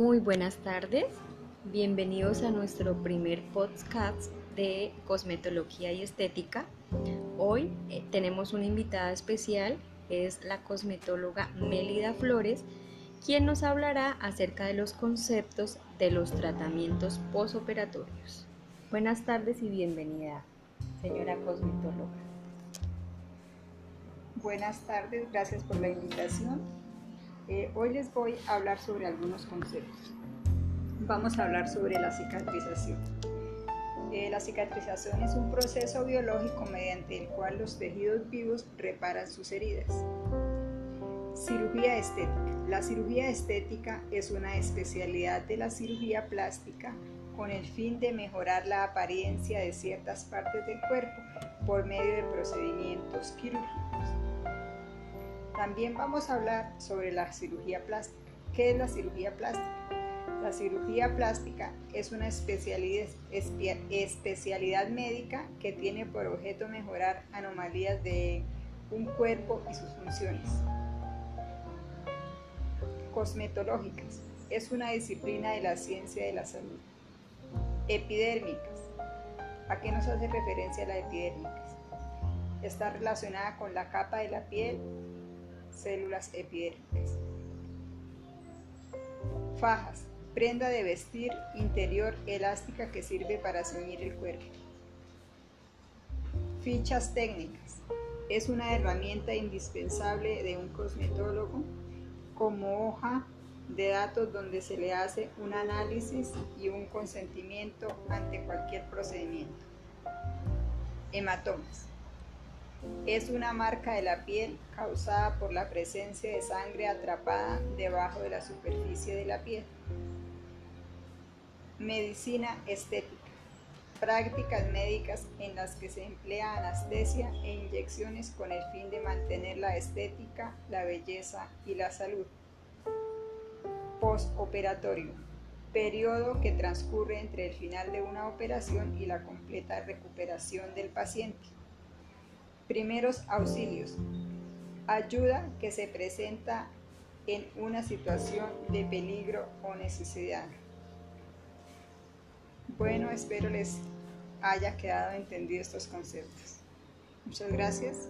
Muy buenas tardes, bienvenidos a nuestro primer podcast de cosmetología y estética. Hoy eh, tenemos una invitada especial, es la cosmetóloga Mélida Flores, quien nos hablará acerca de los conceptos de los tratamientos posoperatorios. Buenas tardes y bienvenida, señora cosmetóloga. Buenas tardes, gracias por la invitación. Eh, hoy les voy a hablar sobre algunos conceptos. Vamos a hablar sobre la cicatrización. Eh, la cicatrización es un proceso biológico mediante el cual los tejidos vivos reparan sus heridas. Cirugía estética. La cirugía estética es una especialidad de la cirugía plástica con el fin de mejorar la apariencia de ciertas partes del cuerpo por medio de procedimientos quirúrgicos. También vamos a hablar sobre la cirugía plástica. ¿Qué es la cirugía plástica? La cirugía plástica es una especialidad, médica que tiene por objeto mejorar anomalías de un cuerpo y sus funciones. Cosmetológicas es una disciplina de la ciencia de la salud. Epidérmicas. ¿A qué nos hace referencia la epidérmicas? Está relacionada con la capa de la piel, células epidérmicas. Fajas prenda de vestir interior elástica que sirve para ceñir el cuerpo. Fichas técnicas. Es una herramienta indispensable de un cosmetólogo como hoja de datos donde se le hace un análisis y un consentimiento ante cualquier procedimiento. Hematomas. Es una marca de la piel causada por la presencia de sangre atrapada debajo de la superficie de la piel. Medicina estética. Prácticas médicas en las que se emplea anestesia e inyecciones con el fin de mantener la estética, la belleza y la salud. Postoperatorio. Periodo que transcurre entre el final de una operación y la completa recuperación del paciente. Primeros auxilios. Ayuda que se presenta en una situación de peligro o necesidad. Bueno, espero les haya quedado entendido estos conceptos. Muchas gracias.